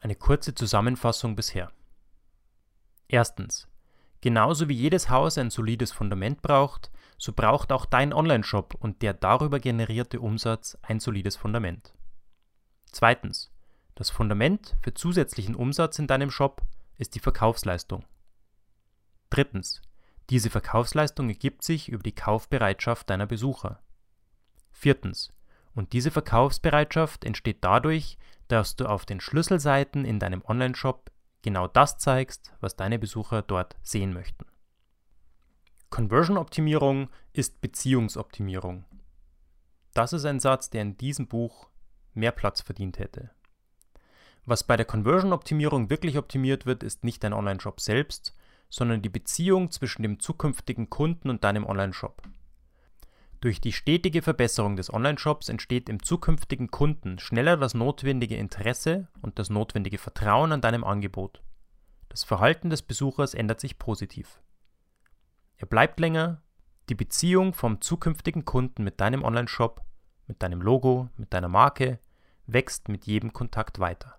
Eine kurze Zusammenfassung bisher. Erstens. Genauso wie jedes Haus ein solides Fundament braucht, so braucht auch dein Online-Shop und der darüber generierte Umsatz ein solides Fundament. Zweitens. Das Fundament für zusätzlichen Umsatz in deinem Shop ist die Verkaufsleistung. Drittens. Diese Verkaufsleistung ergibt sich über die Kaufbereitschaft deiner Besucher. Viertens. Und diese Verkaufsbereitschaft entsteht dadurch, dass du auf den Schlüsselseiten in deinem Online-Shop genau das zeigst, was deine Besucher dort sehen möchten. Conversion-Optimierung ist Beziehungsoptimierung. Das ist ein Satz, der in diesem Buch mehr Platz verdient hätte. Was bei der Conversion-Optimierung wirklich optimiert wird, ist nicht dein Online-Shop selbst, sondern die Beziehung zwischen dem zukünftigen Kunden und deinem Online-Shop. Durch die stetige Verbesserung des Online-Shops entsteht im zukünftigen Kunden schneller das notwendige Interesse und das notwendige Vertrauen an deinem Angebot. Das Verhalten des Besuchers ändert sich positiv. Er bleibt länger, die Beziehung vom zukünftigen Kunden mit deinem Online-Shop, mit deinem Logo, mit deiner Marke wächst mit jedem Kontakt weiter.